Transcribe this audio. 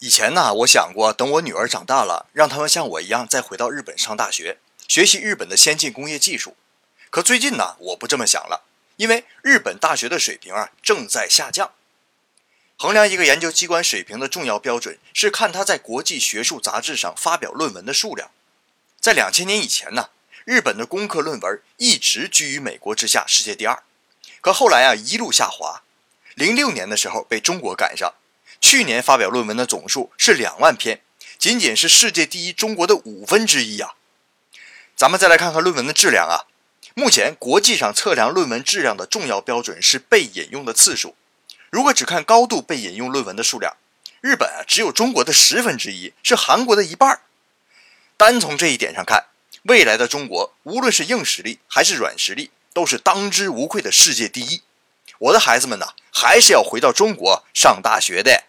以前呢，我想过等我女儿长大了，让他们像我一样再回到日本上大学，学习日本的先进工业技术。可最近呢，我不这么想了，因为日本大学的水平啊正在下降。衡量一个研究机关水平的重要标准是看它在国际学术杂志上发表论文的数量。在两千年以前呢，日本的工科论文一直居于美国之下，世界第二。可后来啊，一路下滑。零六年的时候被中国赶上，去年发表论文的总数是两万篇，仅仅是世界第一中国的五分之一啊。咱们再来看看论文的质量啊。目前国际上测量论文质量的重要标准是被引用的次数。如果只看高度被引用论文的数量，日本啊只有中国的十分之一，是韩国的一半。单从这一点上看，未来的中国无论是硬实力还是软实力，都是当之无愧的世界第一。我的孩子们呢，还是要回到中国上大学的。